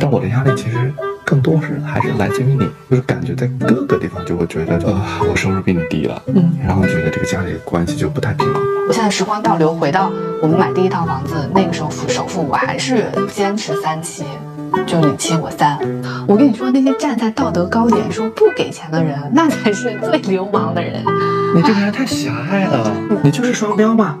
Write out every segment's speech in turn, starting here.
但我的压力其实更多是还是来自于你，就是感觉在各个地方就会觉得，呃，我收入比你低了，嗯，然后觉得这个家里关系就不太平衡。我现在时光倒流，回到我们买第一套房子那个时候付首付，我还是坚持三期，就你七我三。我跟你说，那些站在道德高点说不给钱的人，那才是最流氓的人。你这个人太狭隘了，你就是双标嘛。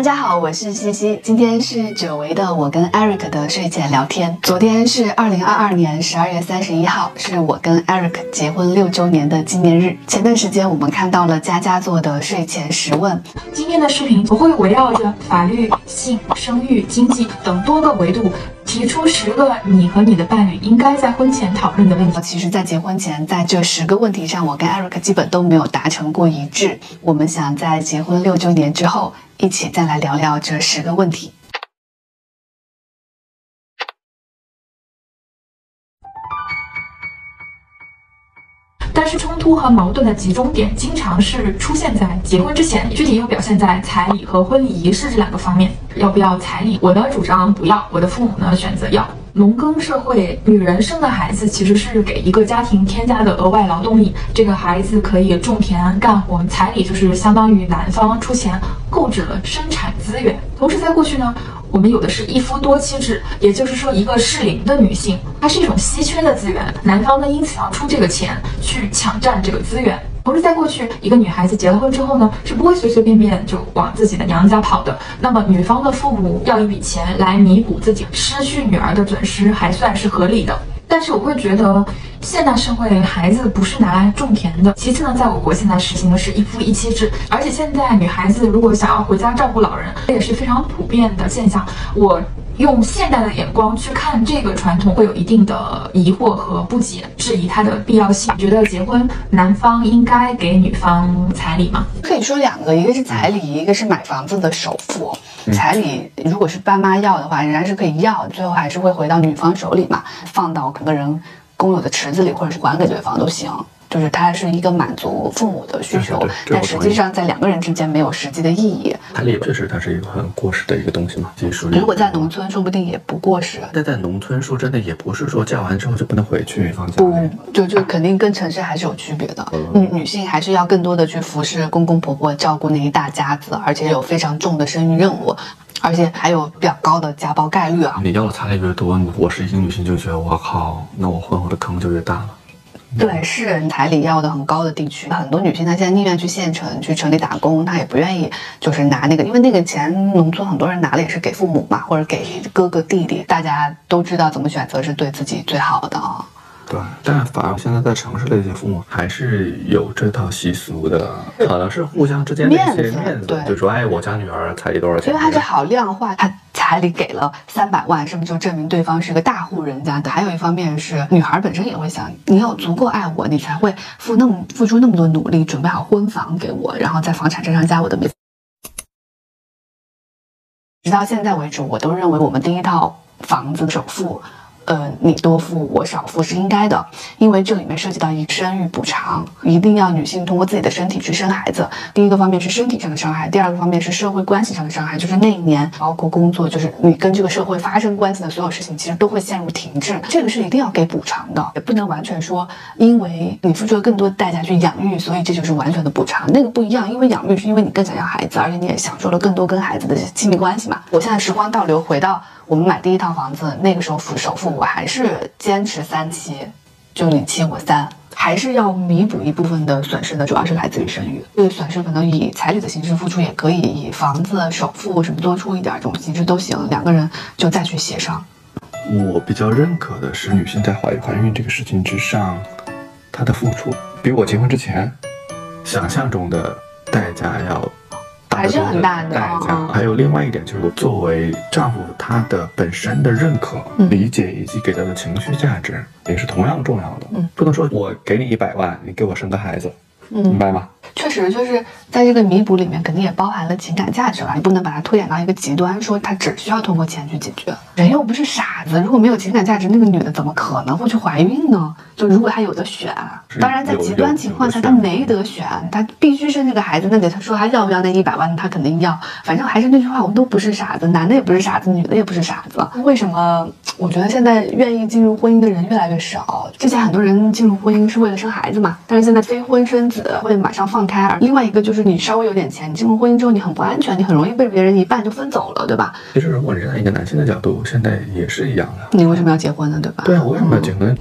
大家好，我是西西，今天是久违的我跟 Eric 的睡前聊天。昨天是二零二二年十二月三十一号，是我跟 Eric 结婚六周年的纪念日。前段时间我们看到了佳佳做的睡前十问，今天的视频我会围绕着法律、性、生育、经济等多个维度。提出十个你和你的伴侣应该在婚前讨论的问题。其实，在结婚前，在这十个问题上，我跟 Eric 基本都没有达成过一致。我们想在结婚六周年之后，一起再来聊聊这十个问题。是冲突和矛盾的集中点经常是出现在结婚之前，具体又表现在彩礼和婚礼仪式这两个方面。要不要彩礼？我的主张不要，我的父母呢选择要。农耕社会，女人生的孩子其实是给一个家庭添加的额外劳动力，这个孩子可以种田干活，彩礼就是相当于男方出钱购置了生产资源。同时，在过去呢。我们有的是一夫多妻制，也就是说，一个适龄的女性，她是一种稀缺的资源，男方呢因此要出这个钱去抢占这个资源。同时，在过去，一个女孩子结了婚之后呢，是不会随随便便就往自己的娘家跑的。那么，女方的父母要一笔钱来弥补自己失去女儿的损失，还算是合理的。但是我会觉得，现代社会孩子不是拿来种田的。其次呢，在我国现在实行的是一夫一妻制，而且现在女孩子如果想要回家照顾老人，这也是非常普遍的现象。我用现代的眼光去看这个传统，会有一定的疑惑和不解，质疑它的必要性。觉得结婚男方应该给女方彩礼吗？可以说两个，一个是彩礼，一个是买房子的首付。彩礼如果是爸妈要的话，仍然是可以要，最后还是会回到女方手里嘛，放到两个人公有的池子里，或者是还给对方都行。就是它是一个满足父母的需求，但实际上在两个人之间没有实际的意义。彩礼确实它是一个很过时的一个东西嘛，技术。如果在农村，说不定也不过时。但在农村，说真的，也不是说嫁完之后就不能回去放假。不，就就肯定跟城市还是有区别的。女女性还是要更多的去服侍公公婆婆，照顾那一大家子，而且有非常重的生育任务。而且还有比较高的家暴概率啊！你要的彩礼越多，我是一个女性就觉得我靠，那我混后的坑就越大了。对，是彩礼要的很高的地区，很多女性她现在宁愿去县城去城里打工，她也不愿意就是拿那个，因为那个钱农村很多人拿了也是给父母嘛，或者给哥哥弟弟，大家都知道怎么选择是对自己最好的。对，但反而现在在城市的一些父母还是有这套习俗的，可能是互相之间的一些面子，对就说哎，我家女儿彩礼多少钱？因为他是好量化，他彩礼给了三百万，是不是就证明对方是个大户人家的？还有一方面是女孩本身也会想，你有足够爱我，你才会付那么付出那么多努力，准备好婚房给我，然后在房产证上加我的名。直到现在为止，我都认为我们第一套房子首付。呃，你多付我少付是应该的，因为这里面涉及到一生育补偿，一定要女性通过自己的身体去生孩子。第一个方面是身体上的伤害，第二个方面是社会关系上的伤害，就是那一年包括工作，就是你跟这个社会发生关系的所有事情，其实都会陷入停滞。这个是一定要给补偿的，也不能完全说因为你付出了更多的代价去养育，所以这就是完全的补偿。那个不一样，因为养育是因为你更想要孩子，而且你也享受了更多跟孩子的亲密关系嘛。我现在时光倒流回到。我们买第一套房子，那个时候付首付，我还是坚持三期，就你七我三，还是要弥补一部分的损失的，主要是来自于生育。这个损失可能以彩礼的形式付出也可以，以房子首付什么多出一点这种形式都行，两个人就再去协商。我比较认可的是女性在怀怀孕这个事情之上，她的付出比我结婚之前想象中的代价要。还是很大的代价。还有另外一点，就是我作为丈夫，他的本身的认可、理解以及给他的情绪价值，也是同样重要的。嗯，不能说我给你一百万，你给我生个孩子，明白吗？确实，就是在这个弥补里面，肯定也包含了情感价值吧。你不能把它推演到一个极端，说他只需要通过钱去解决。人又不是傻子，如果没有情感价值，那个女的怎么可能会去怀孕呢？就如果她有的选，当然在极端情况下她没得选，她必须生这个孩子，那得她说她要不要那一百万，她肯定要。反正还是那句话，我们都不是傻子，男的也不是傻子，女的也不是傻子。为什么？我觉得现在愿意进入婚姻的人越来越少。之前很多人进入婚姻是为了生孩子嘛，但是现在非婚生子会马上放。放开，另外一个就是你稍微有点钱，你进入婚姻之后你很不安全，你很容易被别人一半就分走了，对吧？其实如果你站在一个男性的角度，现在也是一样的。你为什么要结婚呢？对吧？对啊，我为什么要结婚？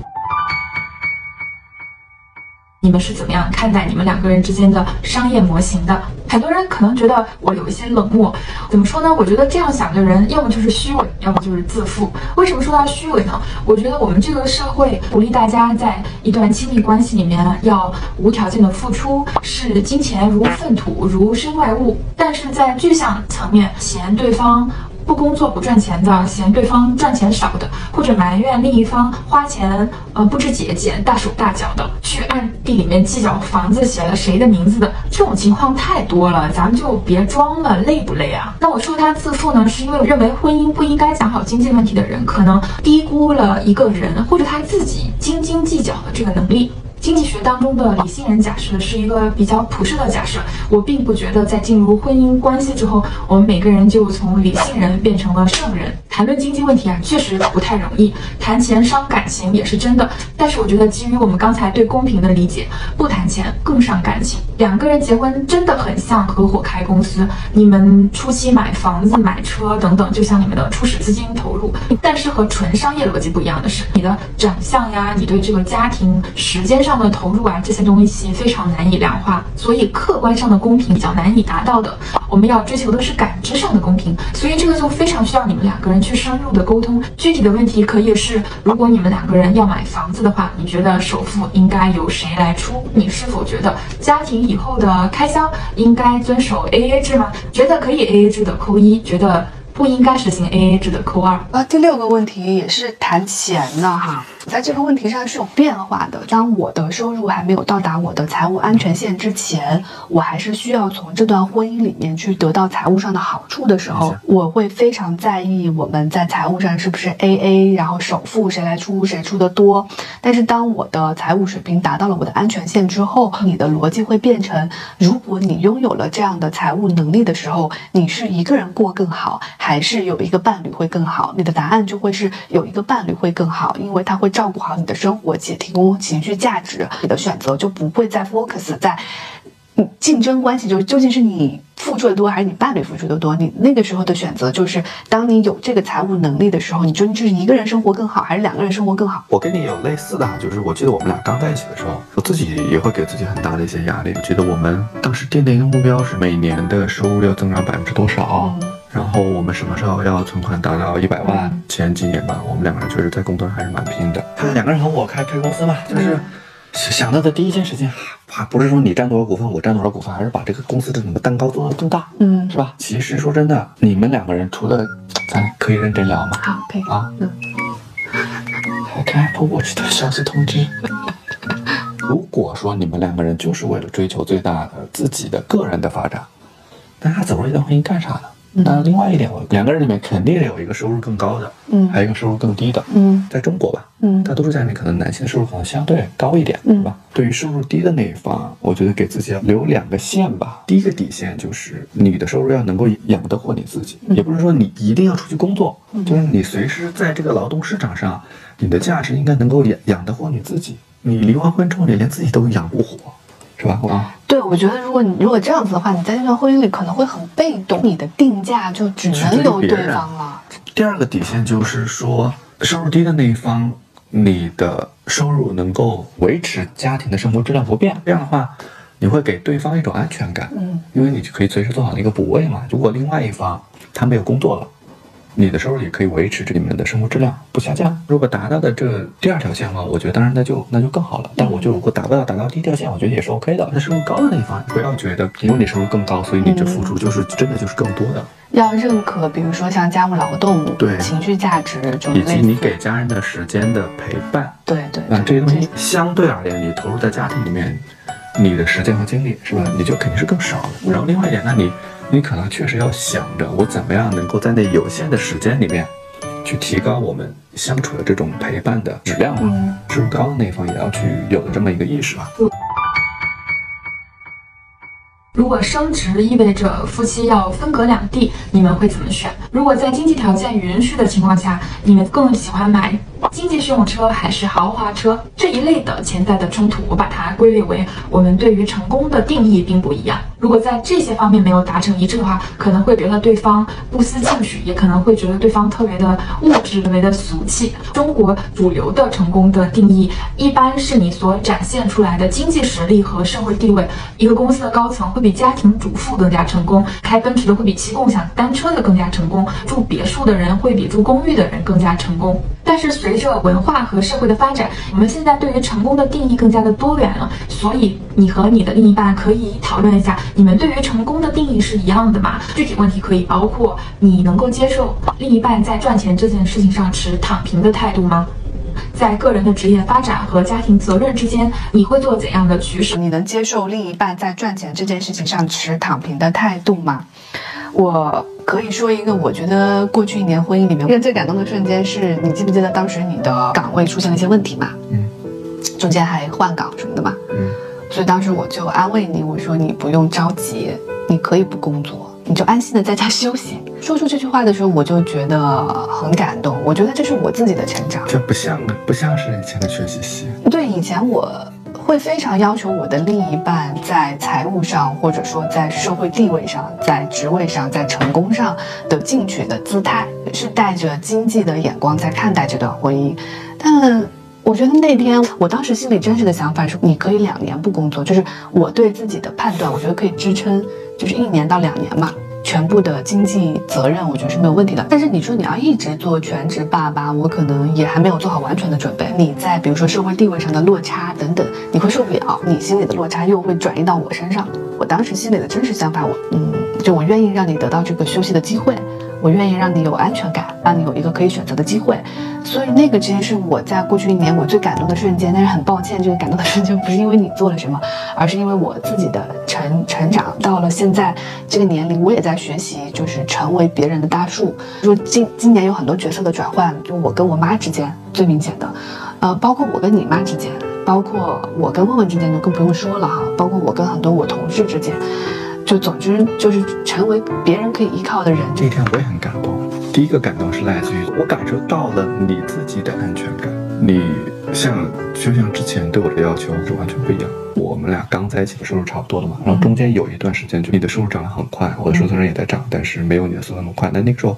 你们是怎么样看待你们两个人之间的商业模型的？很多人可能觉得我有一些冷漠，怎么说呢？我觉得这样想的人，要么就是虚伪，要么就是自负。为什么说他虚伪呢？我觉得我们这个社会鼓励大家在一段亲密关系里面要无条件的付出，视金钱如粪土，如身外物。但是在具象层面，嫌对方。不工作不赚钱的，嫌对方赚钱少的，或者埋怨另一方花钱呃不知节俭、大手大脚的，去暗地里面计较房子写了谁的名字的，这种情况太多了，咱们就别装了，累不累啊？那我说他自负呢，是因为我认为婚姻不应该讲好经济问题的人，可能低估了一个人或者他自己斤斤计较的这个能力。经济学当中的理性人假设是一个比较普世的假设，我并不觉得在进入婚姻关系之后，我们每个人就从理性人变成了圣人。谈论经济问题啊，确实不太容易，谈钱伤感情也是真的。但是我觉得，基于我们刚才对公平的理解，不谈钱更伤感情。两个人结婚真的很像合伙开公司，你们初期买房子、买车等等，就像你们的初始资金投入。但是和纯商业逻辑不一样的是，你的长相呀，你对这个家庭时间上上的投入啊，这些东西非常难以量化，所以客观上的公平比较难以达到的。我们要追求的是感知上的公平，所以这个就非常需要你们两个人。去深入的沟通，具体的问题可以是：如果你们两个人要买房子的话，你觉得首付应该由谁来出？你是否觉得家庭以后的开销应该遵守 A A 制吗？觉得可以 A A 制的扣一，觉得不应该实行 A A 制的扣二。啊，第六个问题也是谈钱的哈。在这个问题上是有变化的。当我的收入还没有到达我的财务安全线之前，我还是需要从这段婚姻里面去得到财务上的好处的时候，我会非常在意我们在财务上是不是 A A，然后首付谁来出，谁出的多。但是当我的财务水平达到了我的安全线之后，你的逻辑会变成：如果你拥有了这样的财务能力的时候，你是一个人过更好，还还是有一个伴侣会更好？你的答案就会是有一个伴侣会更好，因为他会。照顾好你的生活且提供情绪价值，你的选择就不会再 focus 在竞争关系，就是究竟是你付出的多还是你伴侣付出的多？你那个时候的选择就是，当你有这个财务能力的时候，你究竟是一个人生活更好，还是两个人生活更好？我跟你有类似的，就是我记得我们俩刚在一起的时候，我自己也会给自己很大的一些压力。我记得我们当时定的一个目标是每年的收入要增长百分之多少。然后我们什么时候要存款达到一百万？前几年吧，我们两个人确实在工作上还是蛮拼的。他两个人合伙开开公司嘛，就是想到的第一件事情，还不是说你占多少股份，我占多少股份，而是把这个公司的整个蛋糕做得更大，嗯，是吧？其实说真的，你们两个人除了，咱可以认真聊吗？好，可以啊。嗯。看 Apple Watch 的消息通知。如果说你们两个人就是为了追求最大的自己的个人的发展，那他走入一段婚姻干啥呢？那另外一点，我两个人里面肯定有一个收入更高的，嗯，还有一个收入更低的，嗯，在中国吧，嗯，大多数家庭可能男性的收入可能相对高一点，对吧？对于收入低的那一方，我觉得给自己要留两个线吧。第一个底线就是你的收入要能够养得活你自己，也不是说你一定要出去工作，就是你随时在这个劳动市场上，你的价值应该能够养养得活你自己。你离完婚之后，你连自己都养不活。是吧？啊，对，我觉得如果你如果这样子的话，你在这段婚姻里可能会很被动，你的定价就只能由对方了。第二个底线就是说，收入低的那一方，你的收入能够维持家庭的生活质量不变，这样的话，你会给对方一种安全感。嗯，因为你就可以随时做好那个补位嘛。如果另外一方他没有工作了。你的收入也可以维持这里面的生活质量不下降。如果达到的这第二条线的话，我觉得当然那就那就更好了。但我就如果达不到达到第一条线，我觉得也是 OK 的。那收入高的那一方，不要觉得因为你收入更高，所以你这付出就是真的就是更多的。要认可，比如说像家务劳动，对情绪价值，以及你给家人的时间的陪伴，对对，那这些东西相对而言，你投入在家庭里面。你的时间和精力是吧？你就肯定是更少的。然后另外一点，那你你可能确实要想着我怎么样能够在那有限的时间里面，去提高我们相处的这种陪伴的质量嘛。是不是高的那一方也要去有这么一个意识吧？如果升职意味着夫妻要分隔两地，你们会怎么选？如果在经济条件允许的情况下，你们更喜欢买经济适用车还是豪华车？这一类的潜在的冲突，我把它归类为我们对于成功的定义并不一样。如果在这些方面没有达成一致的话，可能会觉得对方不思进取，也可能会觉得对方特别的物质、特别的俗气。中国主流的成功的定义，一般是你所展现出来的经济实力和社会地位。一个公司的高层会比家庭主妇更加成功，开奔驰的会比骑共享单车的更加成功，住别墅的人会比住公寓的人更加成功。但是随着文化和社会的发展，我们现在对于成功的定义更加的多元了。所以你和你的另一半可以讨论一下。你们对于成功的定义是一样的吗？具体问题可以包括：你能够接受另一半在赚钱这件事情上持躺平的态度吗？在个人的职业发展和家庭责任之间，你会做怎样的取舍？你能接受另一半在赚钱这件事情上持躺平的态度吗？我可以说一个，我觉得过去一年婚姻里面一个最感动的瞬间，是你记不记得当时你的岗位出现了一些问题嘛？嗯，中间还换岗什么的嘛？嗯。所以当时我就安慰你，我说你不用着急，你可以不工作，你就安心的在家休息。说出这句话的时候，我就觉得很感动。我觉得这是我自己的成长，这不像不像是以前的学习系。对，以前我会非常要求我的另一半在财务上，或者说在社会地位上，在职位上，在成功上的进取的姿态，是带着经济的眼光在看待这段婚姻，但。我觉得那天，我当时心里真实的想法是，你可以两年不工作，就是我对自己的判断，我觉得可以支撑，就是一年到两年嘛，全部的经济责任，我觉得是没有问题的。但是你说你要一直做全职爸爸，我可能也还没有做好完全的准备。你在比如说社会地位上的落差等等，你会受不了，你心里的落差又会转移到我身上。我当时心里的真实想法，我嗯，就我愿意让你得到这个休息的机会。我愿意让你有安全感，让你有一个可以选择的机会，所以那个其实是我在过去一年我最感动的瞬间。但是很抱歉，这个感动的瞬间不是因为你做了什么，而是因为我自己的成成长到了现在这个年龄，我也在学习，就是成为别人的大树。说今今年有很多角色的转换，就我跟我妈之间最明显的，呃，包括我跟你妈之间，包括我跟问问之间就更不用说了哈，包括我跟很多我同事之间。就总之就是成为别人可以依靠的人。这一天我也很感动。第一个感动是来自于我感受到了你自己的安全感。你像就像之前对我的要求是完全不一样。我们俩刚在一起的收入差不多了嘛，然后中间有一段时间就你的收入涨得很快，我的收入虽然也在涨，但是没有你的速度那么快。那那个时候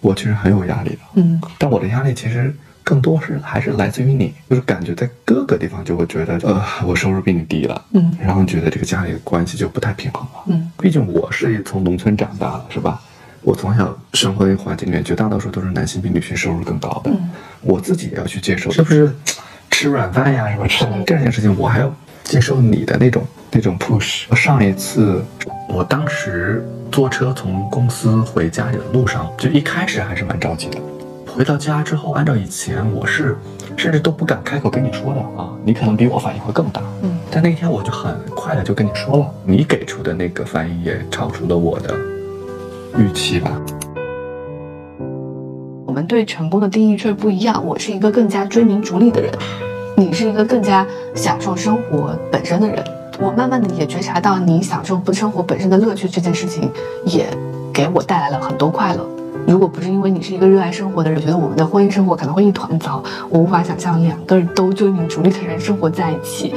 我其实很有压力的。嗯，但我的压力其实。更多是还是来自于你，就是感觉在各个地方就会觉得，呃，我收入比你低了，嗯，然后觉得这个家里的关系就不太平衡了，嗯，毕竟我是从农村长大的，是吧？我从小生活的环境里面，绝大多数都是男性比女性收入更高的，嗯，我自己也要去接受，是不是？吃软饭呀，什么吃这件事情，我还要接受你的那种那种 push。上一次，我当时坐车从公司回家里的路上，就一开始还是蛮着急的。回到家之后，按照以前我是甚至都不敢开口跟你说的啊，你可能比我反应会更大。嗯，但那天我就很快的就跟你说了，你给出的那个反应也超出了我的预期吧。我们对成功的定义确实不一样，我是一个更加追名逐利的人，你是一个更加享受生活本身的人。我慢慢的也觉察到，你享受不生活本身的乐趣这件事情，也给我带来了很多快乐。如果不是因为你是一个热爱生活的人，我觉得我们的婚姻生活可能会一团糟。我无法想象两个人都追名逐利的人生活在一起，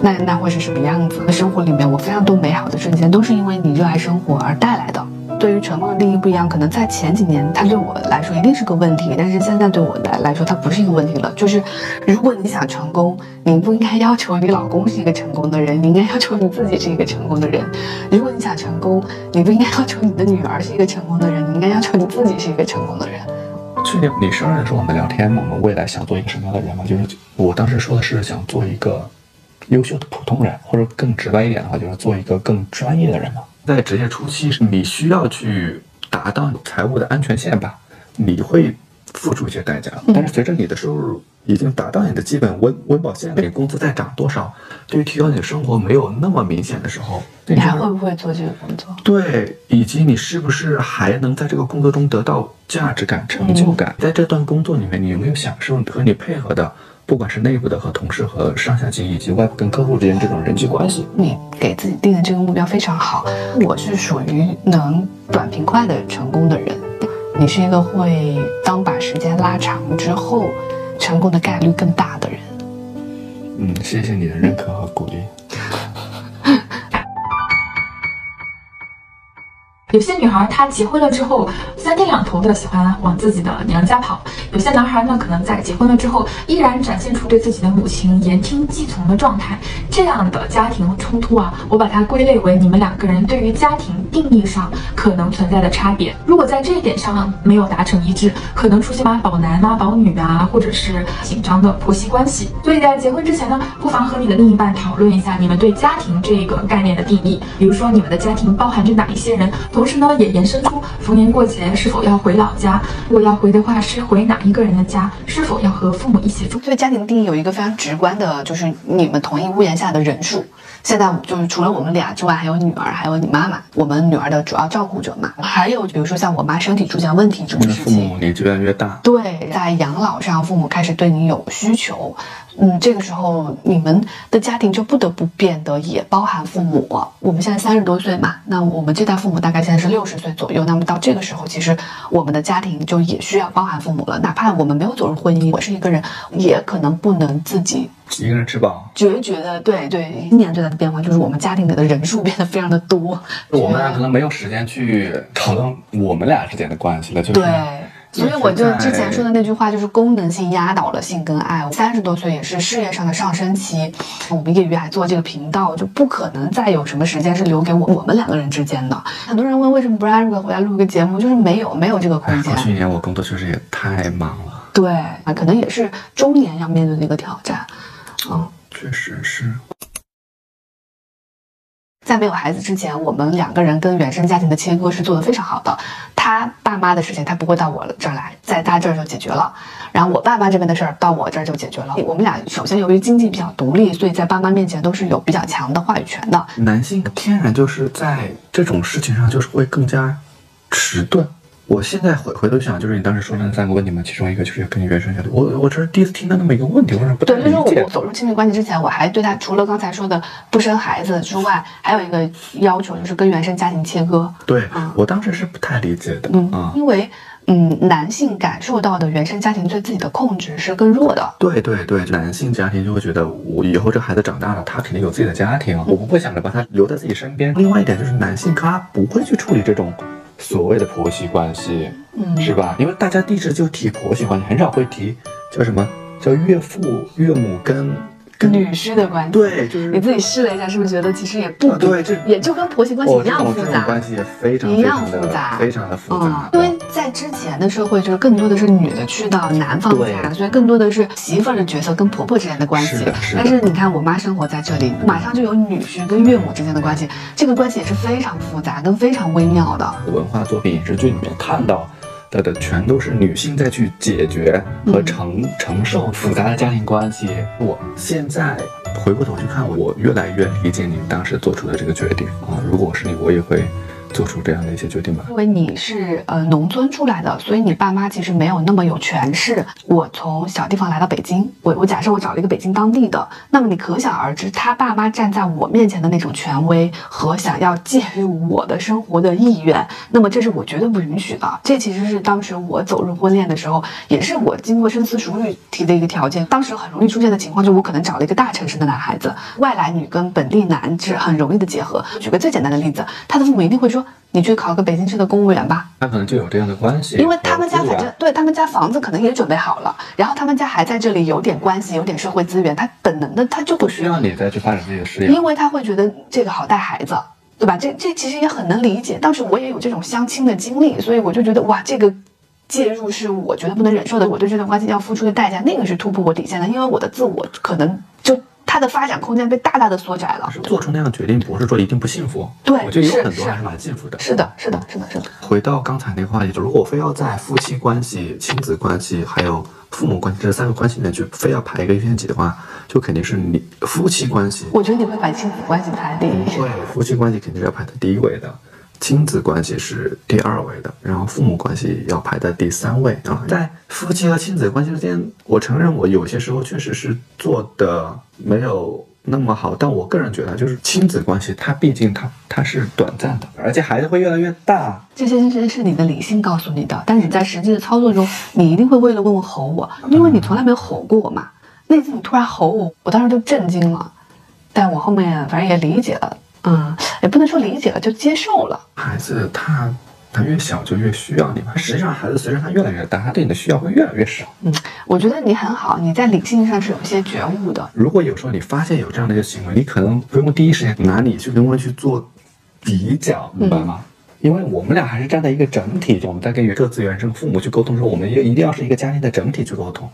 那那会是什么样子？生活里面我非常多美好的瞬间，都是因为你热爱生活而带来的。对于成功的定义不一样，可能在前几年，它对我来说一定是个问题，但是现在对我来来说，它不是一个问题了。就是如果你想成功，你不应该要求你老公是一个成功的人，你应该要求你自己是一个成功的人。如果你想成功，你不应该要求你的女儿是一个成功的人，你应该要求你自己是一个成功的人。去年你生日的时候，我们聊天，我们未来想做一个什么样的人嘛？就是我当时说的是想做一个优秀的普通人，或者更直白一点的话，就是做一个更专业的人嘛。在职业初期，你需要去达到财务的安全线吧？你会付出一些代价。但是随着你的收入已经达到你的基本温温饱线，你工资再涨多少，对于提高你的生活没有那么明显的时候，你还会不会做这个工作？对，以及你是不是还能在这个工作中得到价值感、成就感？在这段工作里面，你有没有享受和你配合的？不管是内部的和同事、和上下级以及外部跟客户之间这种人际关系，你给自己定的这个目标非常好。我是属于能短平快的成功的人，你是一个会当把时间拉长之后，成功的概率更大的人。嗯，谢谢你的认可和鼓励。有些女孩她结婚了之后，三天两头的喜欢往自己的娘家跑；有些男孩呢，可能在结婚了之后，依然展现出对自己的母亲言听计从的状态。这样的家庭冲突啊，我把它归类为你们两个人对于家庭定义上可能存在的差别。如果在这一点上没有达成一致，可能出现妈宝男、妈宝女啊，或者是紧张的婆媳关系。所以在结婚之前呢，不妨和你的另一半讨论一下你们对家庭这个概念的定义，比如说你们的家庭包含着哪一些人。同时呢，也延伸出逢年过节是否要回老家，如果要回的话，是回哪一个人的家？是否要和父母一起住？对家庭定义有一个非常直观的，就是你们同一屋檐下的人数。现在就是除了我们俩之外，还有女儿，还有你妈妈，我们女儿的主要照顾者嘛。还有比如说像我妈身体出现问题这种事情，父母年纪越来越大，对，在养老上，父母开始对你有需求，嗯，这个时候你们的家庭就不得不变得也包含父母。我们现在三十多岁嘛，那我们这代父母大概现在是六十岁左右，那么到这个时候，其实我们的家庭就也需要包含父母了。哪怕我们没有走入婚姻，我是一个人，也可能不能自己。一个人吃饱，决绝的，对对。今年最大的变化就是我们家庭里的人数变得非常的多。我们俩可能没有时间去讨论我们俩之间的关系了，就是。对，所以我就之前说的那句话，就是功能性压倒了性跟爱。三十多岁也是事业上的上升期，我们业余还做这个频道，就不可能再有什么时间是留给我我们两个人之间的。很多人问为什么不让瑞克回来录个节目，就是没有没有这个空间。去年我工作确实也太忙了。对啊，可能也是中年要面对的一个挑战。嗯。确实是，在没有孩子之前，我们两个人跟原生家庭的切割是做得非常好的。他爸妈的事情，他不会到我这儿来，在他这儿就解决了。然后我爸妈这边的事儿，到我这儿就解决了。我们俩首先由于经济比较独立，所以在爸妈面前都是有比较强的话语权的。男性天然就是在这种事情上就是会更加迟钝。我现在回回头想，就是你当时说的那三个问题嘛，其中一个就是跟你原生家庭。我我这是第一次听到那么一个问题，我不太理解。对，就是我走入亲密关系之前，我还对他除了刚才说的不生孩子之外，还有一个要求就是跟原生家庭切割。对，我当时是不太理解的。嗯，因为嗯，男性感受到的原生家庭对自己的控制是更弱的。对对对，男性家庭就会觉得我以后这孩子长大了，他肯定有自己的家庭，我不会想着把他留在自己身边。另外一点就是男性他不会去处理这种。所谓的婆媳关系，嗯，是吧？因为大家一直就提婆媳关系，很少会提叫什么叫岳父、岳母跟。跟女婿的关系，对，就是你自己试了一下，是不是觉得其实也不对，这也就跟婆媳关系一样复杂，关系也非常一样复杂，非常的复杂。因为在之前的社会，就是更多的是女的去到男方家，所以更多的是媳妇儿的角色跟婆婆之间的关系。但是你看，我妈生活在这里，马上就有女婿跟岳母之间的关系，这个关系也是非常复杂跟非常微妙的。文化作品、影视剧里面看到。的的全都是女性在去解决和承承受复杂的家庭关系。我现在回过头去看，我越来越理解你当时做出的这个决定啊！如果是你，我也会。做出这样的一些决定吧。因为你是呃农村出来的，所以你爸妈其实没有那么有权势。我从小地方来到北京，我我假设我找了一个北京当地的，那么你可想而知，他爸妈站在我面前的那种权威和想要介入我的生活的意愿，那么这是我绝对不允许的。这其实是当时我走入婚恋的时候，也是我经过深思熟虑提的一个条件。当时很容易出现的情况，就是我可能找了一个大城市的男孩子，外来女跟本地男是很容易的结合。举个最简单的例子，他的父母一定会说。你去考个北京市的公务员吧，他可能就有这样的关系，因为他们家反正对他们家房子可能也准备好了，然后他们家还在这里有点关系，有点社会资源，他本能的他就不需要你再去发展自己的事业，因为他会觉得这个好带孩子，对吧？这这其实也很能理解。当时我也有这种相亲的经历，所以我就觉得哇，这个介入是我觉得不能忍受的，我对这段关系要付出的代价，那个是突破我底线的，因为我的自我可能就。他的发展空间被大大的缩窄了。做出那样决定不是说一定不幸福，对我觉得有很多还是蛮幸福的。是的，是的，是的，是的。回到刚才那个话题，就如果非要在夫妻关系、亲子关系还有父母关系这三个关系里面去非要排一个优先级的话，就肯定是你夫妻关系。我觉得你会把亲子关系排第一。对，夫妻关系肯定是要排在第一位的，亲子关系是第二位的，然后父母关系要排在第三位啊。在夫妻和亲子关系之间，我承认我有些时候确实是做的没有那么好，但我个人觉得，就是亲子关系它毕竟它它是短暂的，而且孩子会越来越大。这些这些是你的理性告诉你的，但你在实际的操作中，你一定会为了问问吼我，因为你从来没有吼过我嘛。那次你突然吼我，我当时就震惊了，但我后面反正也理解了，嗯，也不能说理解了，就接受了。孩子他他越小就越需要你嘛，实际上孩子随着他越来越大，他对你的需要会越来越少。嗯，我觉得你很好，你在理性上是有一些觉悟的。如果有时候你发现有这样的一个行为，你可能不用第一时间拿你去跟问去做比较，明白吗？因为我们俩还是站在一个整体，我们在跟各自原生父母去沟通的时候，我们也一定要是一个家庭的整体去沟通。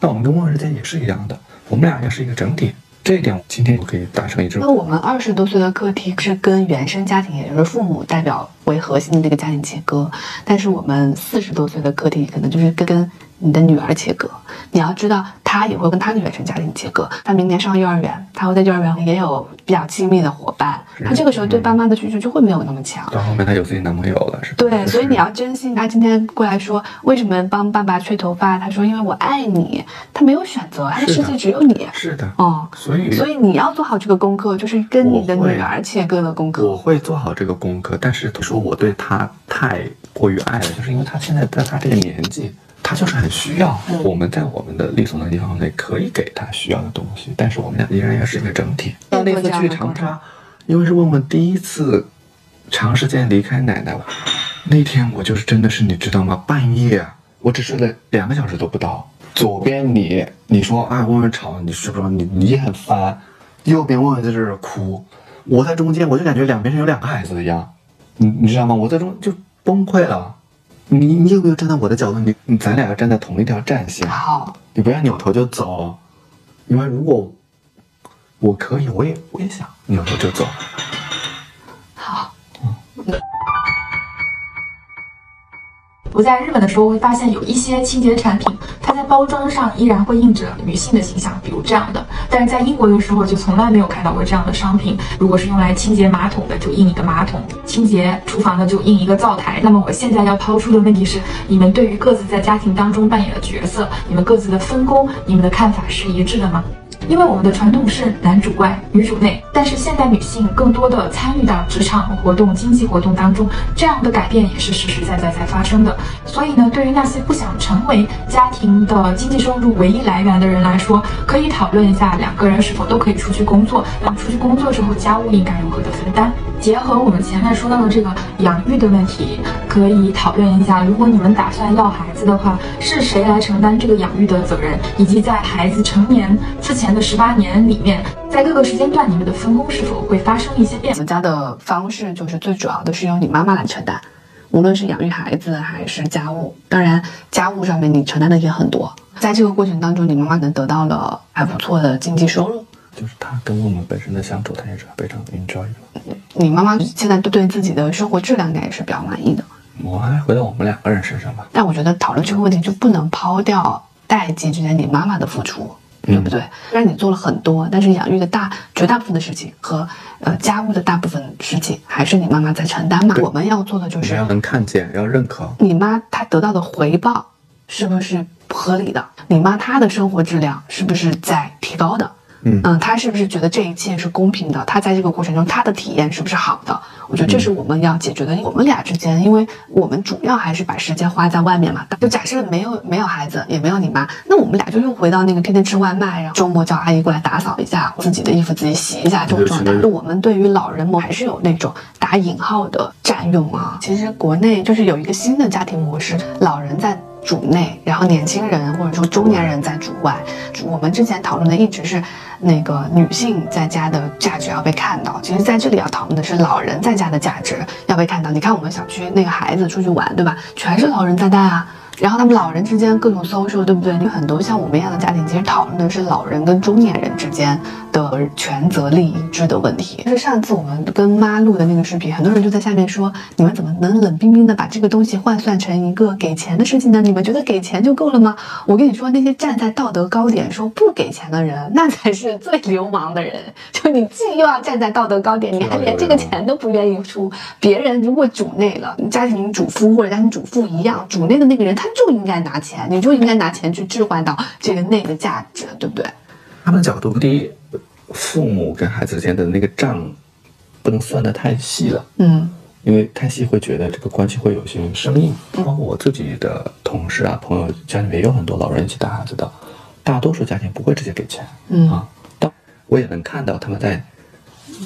那我们跟问之间也是一样的，我们俩要是一个整体，这一点今天我可以达成一致那。我们二十多岁的课题是跟原生家庭，也就是父母代表为核心的这个家庭切割，但是我们四十多岁的个体可能就是跟跟你的女儿切割。你要知道，她也会跟她的原生家庭切割。她明年上幼儿园，她会在幼儿园也有比较亲密的伙伴，她这个时候对爸妈的需求就会没有那么强。到后面她有自己男朋友了，是吧？对，所以你要珍惜他今天过来说为什么帮爸爸吹头发，他说因为我爱你，他没有选择，他的世界只有你。是的，哦，所以所以你要做好这个功课，就是跟你的女儿切割的功课。我会做好这个功课，但是说我对他太过于爱了，就是因为他现在在他这个年纪，他就是很需要。我们在我们的力所能及范围内可以给他需要的东西，但是我们俩依然要是一个整体。到那次去长沙，因为是问问第一次长时间离开奶奶，那天我就是真的是你知道吗？半夜啊我只睡了两个小时都不到。左边你你说啊问问吵，你睡不着，你你也很烦。右边问问在这儿哭，我在中间，我就感觉两边是有两个孩子一样，你你知道吗？我最终就崩溃了。你你有没有站在我的角度？你你咱俩要站在同一条战线，好，你不要扭头就走，因为如果我可以，我也我也想扭头就走。我在日本的时候会发现有一些清洁产品，它在包装上依然会印着女性的形象，比如这样的。但是在英国的时候就从来没有看到过这样的商品。如果是用来清洁马桶的，就印一个马桶；清洁厨房的就印一个灶台。那么我现在要抛出的问题是：你们对于各自在家庭当中扮演的角色，你们各自的分工，你们的看法是一致的吗？因为我们的传统是男主外女主内，但是现代女性更多的参与到职场活动、经济活动当中，这样的改变也是实实在在在发生的。所以呢，对于那些不想成为家庭的经济收入唯一来源的人来说，可以讨论一下两个人是否都可以出去工作，那出去工作之后，家务应该如何的分担？结合我们前面说到的这个养育的问题，可以讨论一下，如果你们打算要孩子的话，是谁来承担这个养育的责任，以及在孩子成年之前的十八年里面，在各个时间段你们的分工是否会发生一些变化？我们家的方式就是最主要的是由你妈妈来承担，无论是养育孩子还是家务。当然，家务上面你承担的也很多，在这个过程当中，你妈妈能得到了还不错的经济收入。就是她跟我们本身的相处，她也是非常 enjoy 的。你妈妈现在对对自己的生活质量应该也是比较满意的。我还回到我们两个人身上吧。但我觉得讨论这个问题就不能抛掉代际之间你妈妈的付出，对不对？虽然你做了很多，但是养育的大绝大部分的事情和呃家务的大部分事情还是你妈妈在承担嘛。我们要做的就是要能看见，要认可。你妈她得到的回报是不是合理的？你妈她的生活质量是不是在提高的？嗯他是不是觉得这一切是公平的？他在这个过程中他的体验是不是好的？我觉得这是我们要解决的。我们俩之间，因为我们主要还是把时间花在外面嘛。就假设没有没有孩子，也没有你妈，那我们俩就又回到那个天天吃外卖，然后周末叫阿姨过来打扫一下，自己的衣服自己洗一下这种状态。我们对于老人们还是有那种打引号的占用啊。其实国内就是有一个新的家庭模式，老人在。主内，然后年轻人或者说中年人在主外。我们之前讨论的一直是那个女性在家的价值要被看到，其实在这里要讨论的是老人在家的价值要被看到。你看我们小区那个孩子出去玩，对吧？全是老人在带啊。然后他们老人之间各种 social，对不对？你很多像我们一样的家庭，其实讨论的是老人跟中年人之间的权责利益制的问题。就是上次我们跟妈录的那个视频，很多人就在下面说，你们怎么能冷冰冰的把这个东西换算成一个给钱的事情呢？你们觉得给钱就够了吗？我跟你说，那些站在道德高点说不给钱的人，那才是最流氓的人。就你既又要站在道德高点，你还连这个钱都不愿意出。别人如果主内了，家庭主夫或者家庭主妇一样，主内的那个人他就应该拿钱，你就应该拿钱去置换到这个内的价值，对不对？他们的角度，第一，父母跟孩子之间的那个账不能算得太细了，嗯因为太细会觉得这个关系会有些生硬。包括我自己的同事啊、朋友家里面也有很多老人一起带孩子的，大多数家庭不会直接给钱嗯啊，但我也能看到他们在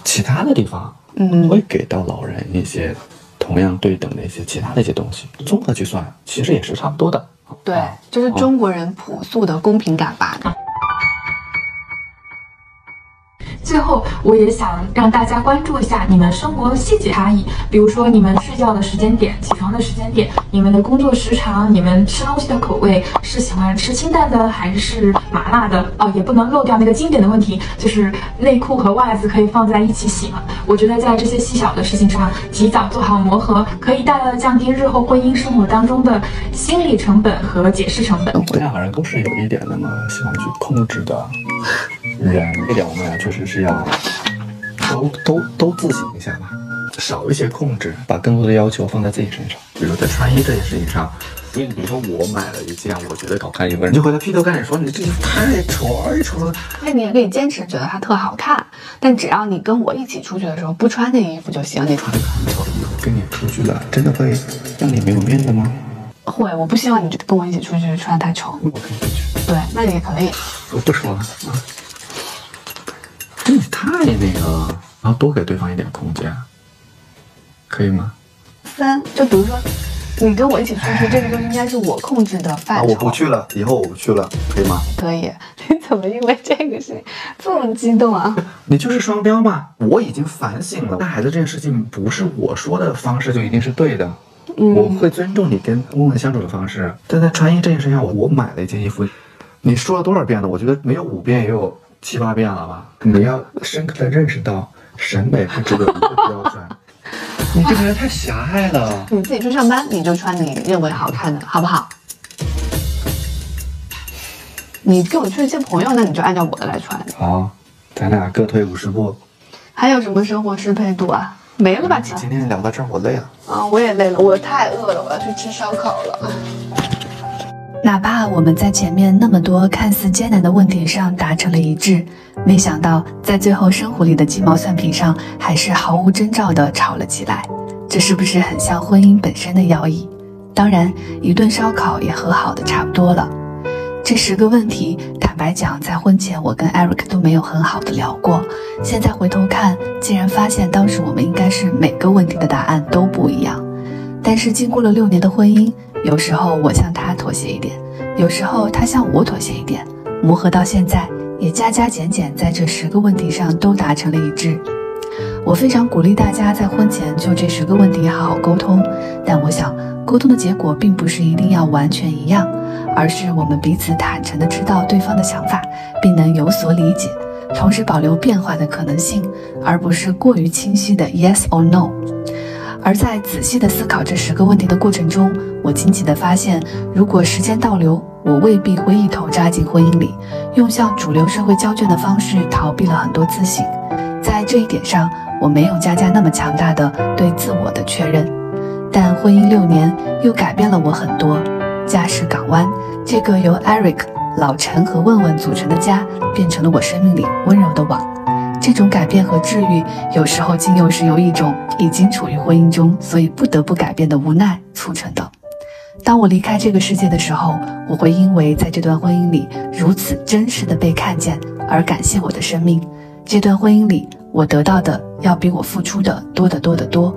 其他的地方嗯会给到老人一些同样对等的一些其他的一些东西，综合去算，其实也是差不多的。对啊，就是中国人朴素的公平感吧。最后，我也想让大家关注一下你们生活细节差异，比如说你们睡觉的时间点、起床的时间点、你们的工作时长、你们吃东西的口味是喜欢吃清淡的还是麻辣的？哦，也不能漏掉那个经典的问题，就是内裤和袜子可以放在一起洗吗？我觉得在这些细小的事情上及早做好磨合，可以大大的降低日后婚姻生活当中的心理成本和解释成本。我们两个人都是有一点那么喜欢去控制的人，这点我们俩确实是要都都都自省一下吧，少一些控制，把更多的要求放在自己身上。比如在穿衣这件事情上，因为比如说我买了一件我觉得好看衣服，你就回来劈头盖脸说你这衣服太丑，太丑了。那你也可以坚持觉得它特好看，但只要你跟我一起出去的时候不穿那衣服就行。你穿这个很丑的衣服跟你出去了，真的会让你没有面子吗？会，我不希望你跟我一起出去穿得太丑。我可以出去，对，那你也可以。我不说了啊。这你太那个了，然后多给对方一点空间，可以吗？三，就比如说，你跟我一起出去，这个就应该是我控制的范啊，畴。我不去了，以后我不去了，可以吗？可以。你怎么因为这个事情这么激动啊？你就是双标嘛！我已经反省了，带孩子这件事情不是我说的方式就一定是对的。我会尊重你跟温文相处的方式，但在穿衣这件事情上，我我买了一件衣服，你说了多少遍了？我觉得没有五遍也有七八遍了吧？你要深刻的认识到，审美不只有一个标准。你这个人太狭隘了。你自己去上班，你就穿你认为好看的，好不好？你跟我去见朋友，那你就按照我的来穿。好，咱俩各退五十步。还有什么生活适配度啊？没了吧？今天聊到这儿，我累了。啊，我也累了，我太饿了，我要去吃烧烤了。哪怕我们在前面那么多看似艰难的问题上达成了一致，没想到在最后生活里的鸡毛蒜皮上，还是毫无征兆地吵了起来。这是不是很像婚姻本身的要义？当然，一顿烧烤也和好的差不多了。这十个问题，坦白讲，在婚前我跟 Eric 都没有很好的聊过。现在回头看，竟然发现当时我们应该是每个问题的答案都不一样。但是经过了六年的婚姻，有时候我向他妥协一点，有时候他向我妥协一点，磨合到现在，也加加减减，在这十个问题上都达成了一致。我非常鼓励大家在婚前就这十个问题好好沟通，但我想沟通的结果并不是一定要完全一样，而是我们彼此坦诚的知道对方的想法，并能有所理解，同时保留变化的可能性，而不是过于清晰的 yes or no。而在仔细的思考这十个问题的过程中，我惊奇地发现，如果时间倒流，我未必会一头扎进婚姻里，用向主流社会交卷的方式逃避了很多自省。在这一点上，我没有佳佳那么强大的对自我的确认，但婚姻六年又改变了我很多。家是港湾，这个由 Eric、老陈和问问组成的家，变成了我生命里温柔的网。这种改变和治愈，有时候竟又是由一种已经处于婚姻中，所以不得不改变的无奈促成的。当我离开这个世界的时候，我会因为在这段婚姻里如此真实的被看见而感谢我的生命。这段婚姻里，我得到的要比我付出的多得多得多。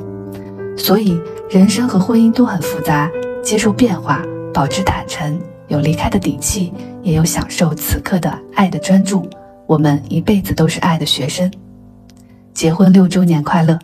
所以，人生和婚姻都很复杂，接受变化，保持坦诚，有离开的底气，也有享受此刻的爱的专注。我们一辈子都是爱的学生。结婚六周年快乐！